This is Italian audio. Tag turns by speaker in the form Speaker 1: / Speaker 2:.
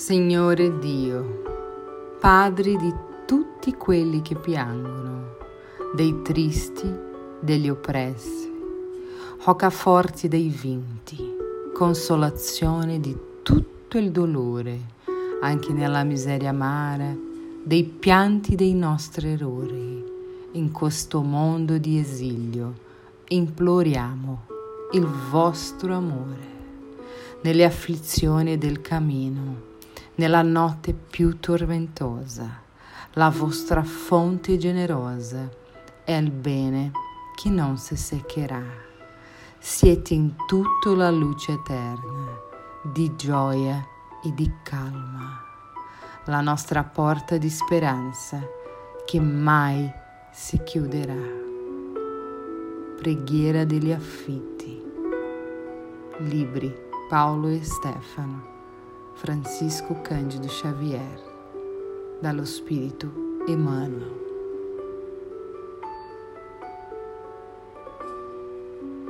Speaker 1: Signore Dio, Padre di tutti quelli che piangono, dei tristi, degli oppressi, roccaforti dei vinti, consolazione di tutto il dolore, anche nella miseria amara, dei pianti dei nostri errori. In questo mondo di esilio imploriamo il vostro amore. Nelle afflizioni del cammino nella notte più tormentosa. La vostra fonte generosa è il bene che non si seccherà. Siete in tutto la luce eterna, di gioia e di calma. La nostra porta di speranza che mai si chiuderà. Preghiera degli affitti. Libri Paolo e Stefano. Francisco Cândido Xavier, dallo Spirito Emmanuel.